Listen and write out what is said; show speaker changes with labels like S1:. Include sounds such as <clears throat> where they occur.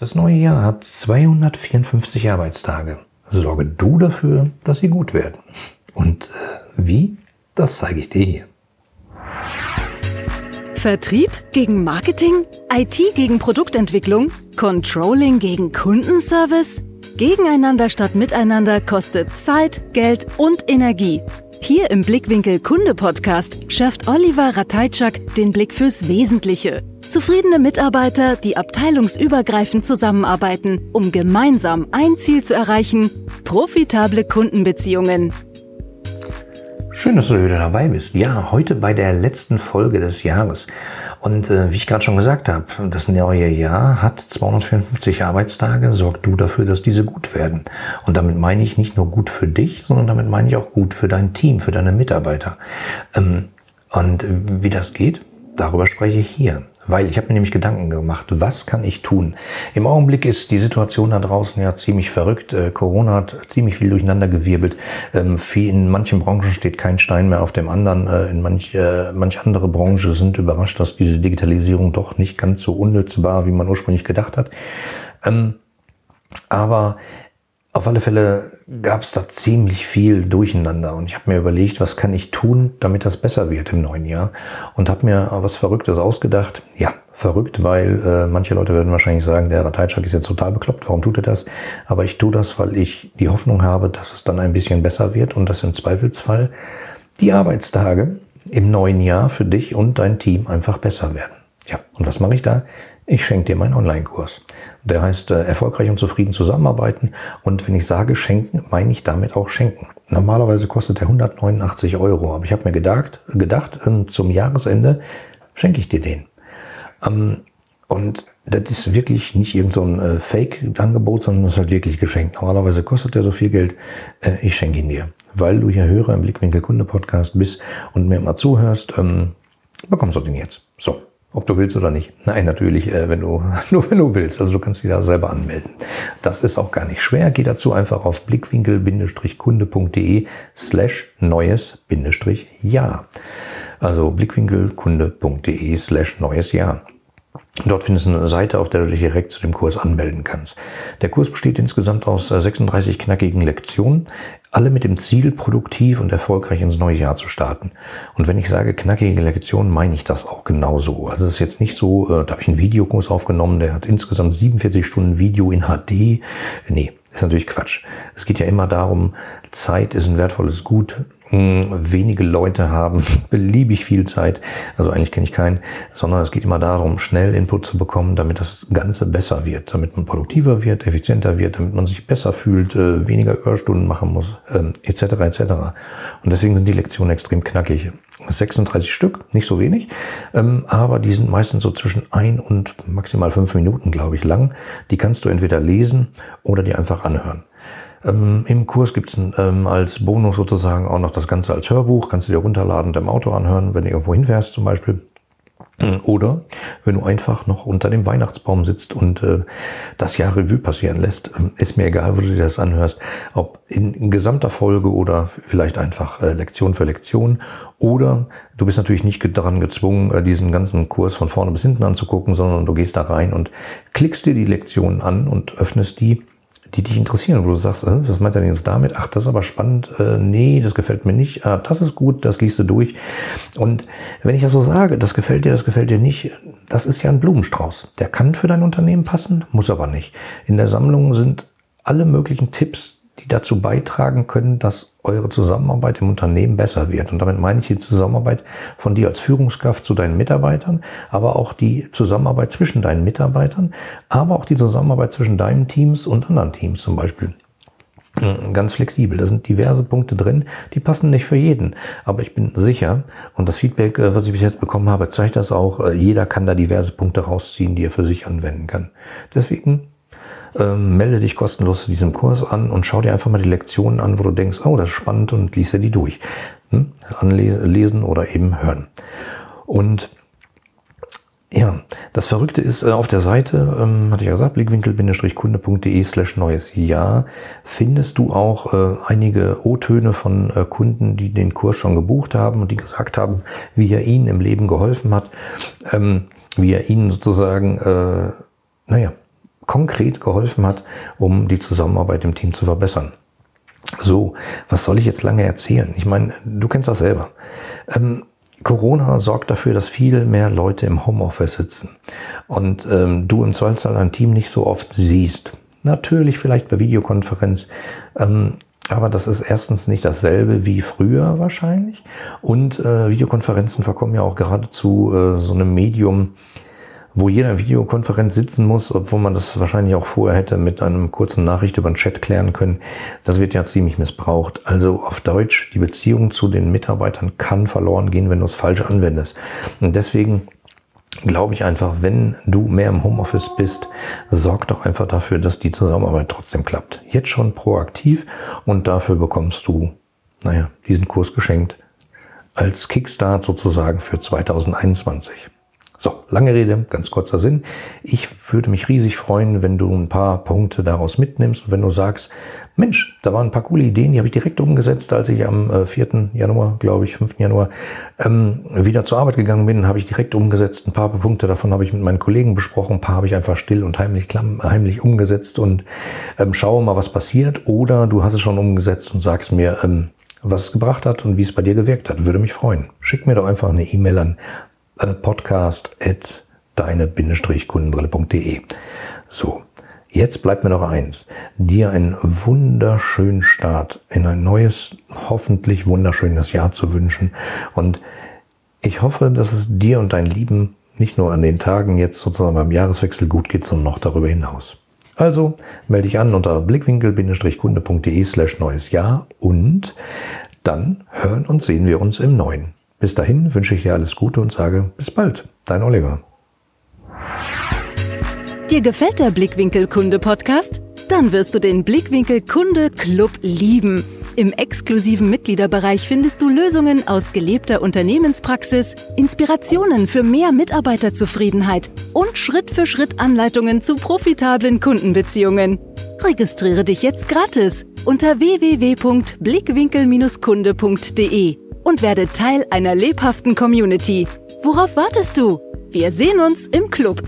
S1: Das neue Jahr hat 254 Arbeitstage. Sorge du dafür, dass sie gut werden. Und äh, wie? Das zeige ich dir hier.
S2: Vertrieb gegen Marketing? IT gegen Produktentwicklung? Controlling gegen Kundenservice? Gegeneinander statt miteinander kostet Zeit, Geld und Energie. Hier im Blickwinkel Kunde Podcast schärft Oliver Ratajczak den Blick fürs Wesentliche Zufriedene Mitarbeiter, die abteilungsübergreifend zusammenarbeiten, um gemeinsam ein Ziel zu erreichen, profitable Kundenbeziehungen.
S1: Schön, dass du wieder dabei bist. Ja, heute bei der letzten Folge des Jahres. Und äh, wie ich gerade schon gesagt habe, das neue Jahr hat 254 Arbeitstage. Sorg du dafür, dass diese gut werden. Und damit meine ich nicht nur gut für dich, sondern damit meine ich auch gut für dein Team, für deine Mitarbeiter. Ähm, und wie das geht, darüber spreche ich hier. Weil ich habe mir nämlich Gedanken gemacht, was kann ich tun? Im Augenblick ist die Situation da draußen ja ziemlich verrückt. Äh, Corona hat ziemlich viel durcheinander gewirbelt. Ähm, in manchen Branchen steht kein Stein mehr auf dem anderen. Äh, in manch, äh, manch andere Branchen sind überrascht, dass diese Digitalisierung doch nicht ganz so unnütz war, wie man ursprünglich gedacht hat. Ähm, aber auf alle Fälle gab es da ziemlich viel Durcheinander und ich habe mir überlegt, was kann ich tun, damit das besser wird im neuen Jahr und habe mir was Verrücktes ausgedacht. Ja, verrückt, weil äh, manche Leute werden wahrscheinlich sagen, der Rateitschak ist jetzt total bekloppt, warum tut er das? Aber ich tue das, weil ich die Hoffnung habe, dass es dann ein bisschen besser wird und dass im Zweifelsfall die Arbeitstage im neuen Jahr für dich und dein Team einfach besser werden. Ja, und was mache ich da? Ich schenke dir meinen Online-Kurs. Der heißt äh, erfolgreich und zufrieden zusammenarbeiten. Und wenn ich sage schenken, meine ich damit auch schenken. Normalerweise kostet der 189 Euro. Aber ich habe mir gedacht, gedacht ähm, zum Jahresende schenke ich dir den. Ähm, und das ist wirklich nicht irgendein so äh, Fake-Angebot, sondern das ist halt wirklich geschenkt. Normalerweise kostet der so viel Geld. Äh, ich schenke ihn dir. Weil du hier Hörer im Blickwinkel Kunde Podcast bist und mir immer zuhörst, ähm, bekommst du den jetzt. So. Ob du willst oder nicht. Nein, natürlich, äh, wenn du, <laughs> nur wenn du willst. Also du kannst dich da selber anmelden. Das ist auch gar nicht schwer. Geh dazu einfach auf blickwinkel-kunde.de slash neues-jahr. Also blickwinkelkunde.de slash neues Jahr. Dort findest du eine Seite, auf der du dich direkt zu dem Kurs anmelden kannst. Der Kurs besteht insgesamt aus 36 äh, knackigen Lektionen, alle mit dem Ziel, produktiv und erfolgreich ins neue Jahr zu starten. Und wenn ich sage knackige Lektionen, meine ich das auch genauso. Also es ist jetzt nicht so, äh, da habe ich einen Videokurs aufgenommen, der hat insgesamt 47 Stunden Video in HD. Nee, ist natürlich Quatsch. Es geht ja immer darum, Zeit ist ein wertvolles Gut. Hm, wenige Leute haben <laughs> beliebig viel Zeit, also eigentlich kenne ich keinen, sondern es geht immer darum, schnell Input zu bekommen, damit das Ganze besser wird, damit man produktiver wird, effizienter wird, damit man sich besser fühlt, äh, weniger Überstunden machen muss, etc. Ähm, etc. Und deswegen sind die Lektionen extrem knackig. 36 Stück, nicht so wenig, ähm, aber die sind meistens so zwischen ein und maximal fünf Minuten, glaube ich, lang. Die kannst du entweder lesen oder die einfach anhören. Ähm, Im Kurs gibt es ähm, als Bonus sozusagen auch noch das Ganze als Hörbuch. Kannst du dir runterladen und Auto anhören, wenn du irgendwo hinfährst zum Beispiel. <clears throat> Oder wenn du einfach noch unter dem Weihnachtsbaum sitzt und äh, das Jahr Revue passieren lässt, äh, ist mir egal, wo du dir das anhörst, ob in, in gesamter Folge oder vielleicht einfach äh, Lektion für Lektion. Oder du bist natürlich nicht daran gezwungen, äh, diesen ganzen Kurs von vorne bis hinten anzugucken, sondern du gehst da rein und klickst dir die Lektionen an und öffnest die die dich interessieren, wo du sagst, äh, was meint er denn jetzt damit? Ach, das ist aber spannend. Äh, nee, das gefällt mir nicht. Ah, das ist gut, das liest du durch. Und wenn ich das so sage, das gefällt dir, das gefällt dir nicht, das ist ja ein Blumenstrauß. Der kann für dein Unternehmen passen, muss aber nicht. In der Sammlung sind alle möglichen Tipps, die dazu beitragen können, dass eure Zusammenarbeit im Unternehmen besser wird. Und damit meine ich die Zusammenarbeit von dir als Führungskraft zu deinen Mitarbeitern, aber auch die Zusammenarbeit zwischen deinen Mitarbeitern, aber auch die Zusammenarbeit zwischen deinen Teams und anderen Teams zum Beispiel. Hm, ganz flexibel. Da sind diverse Punkte drin, die passen nicht für jeden. Aber ich bin sicher, und das Feedback, äh, was ich bis jetzt bekommen habe, zeigt das auch, äh, jeder kann da diverse Punkte rausziehen, die er für sich anwenden kann. Deswegen ähm, melde dich kostenlos zu diesem Kurs an und schau dir einfach mal die Lektionen an, wo du denkst, oh, das ist spannend und liest dir die durch. Hm? Anlesen oder eben hören. Und ja, das Verrückte ist, äh, auf der Seite, ähm, hatte ich ja gesagt, blickwinkel-kunde.de slash neues Jahr, findest du auch äh, einige O-Töne von äh, Kunden, die den Kurs schon gebucht haben und die gesagt haben, wie er ihnen im Leben geholfen hat, ähm, wie er ihnen sozusagen, äh, naja, konkret geholfen hat, um die Zusammenarbeit im Team zu verbessern. So, was soll ich jetzt lange erzählen? Ich meine, du kennst das selber. Ähm, Corona sorgt dafür, dass viel mehr Leute im Homeoffice sitzen und ähm, du im Zweifelsfall ein Team nicht so oft siehst. Natürlich vielleicht bei Videokonferenz, ähm, aber das ist erstens nicht dasselbe wie früher wahrscheinlich und äh, Videokonferenzen verkommen ja auch gerade zu äh, so einem Medium, wo jeder Videokonferenz sitzen muss, obwohl man das wahrscheinlich auch vorher hätte mit einem kurzen Nachricht über den Chat klären können. Das wird ja ziemlich missbraucht. Also auf Deutsch, die Beziehung zu den Mitarbeitern kann verloren gehen, wenn du es falsch anwendest. Und deswegen glaube ich einfach, wenn du mehr im Homeoffice bist, sorg doch einfach dafür, dass die Zusammenarbeit trotzdem klappt. Jetzt schon proaktiv und dafür bekommst du, naja, diesen Kurs geschenkt als Kickstart sozusagen für 2021. So, lange Rede, ganz kurzer Sinn. Ich würde mich riesig freuen, wenn du ein paar Punkte daraus mitnimmst und wenn du sagst, Mensch, da waren ein paar coole Ideen, die habe ich direkt umgesetzt, als ich am 4. Äh, Januar, glaube ich, 5. Januar, ähm, wieder zur Arbeit gegangen bin, habe ich direkt umgesetzt. Ein paar Punkte davon habe ich mit meinen Kollegen besprochen, ein paar habe ich einfach still und heimlich, heimlich umgesetzt und ähm, schaue mal, was passiert. Oder du hast es schon umgesetzt und sagst mir, ähm, was es gebracht hat und wie es bei dir gewirkt hat. Würde mich freuen. Schick mir doch einfach eine E-Mail an äh, podcast at deine-kundenbrille.de. So, jetzt bleibt mir noch eins. Dir einen wunderschönen Start in ein neues, hoffentlich wunderschönes Jahr zu wünschen. Und ich hoffe, dass es dir und deinen Lieben nicht nur an den Tagen jetzt sozusagen beim Jahreswechsel gut geht, sondern noch darüber hinaus. Also melde dich an unter blickwinkel-kunde.de slash neues Jahr und dann hören und sehen wir uns im neuen. Bis dahin wünsche ich dir alles Gute und sage bis bald. Dein Oliver.
S2: Dir gefällt der Blickwinkel Kunde Podcast? Dann wirst du den Blickwinkel Kunde Club lieben. Im exklusiven Mitgliederbereich findest du Lösungen aus gelebter Unternehmenspraxis, Inspirationen für mehr Mitarbeiterzufriedenheit und Schritt für Schritt Anleitungen zu profitablen Kundenbeziehungen. Registriere dich jetzt gratis unter www.blickwinkel-kunde.de und werde Teil einer lebhaften Community. Worauf wartest du? Wir sehen uns im Club.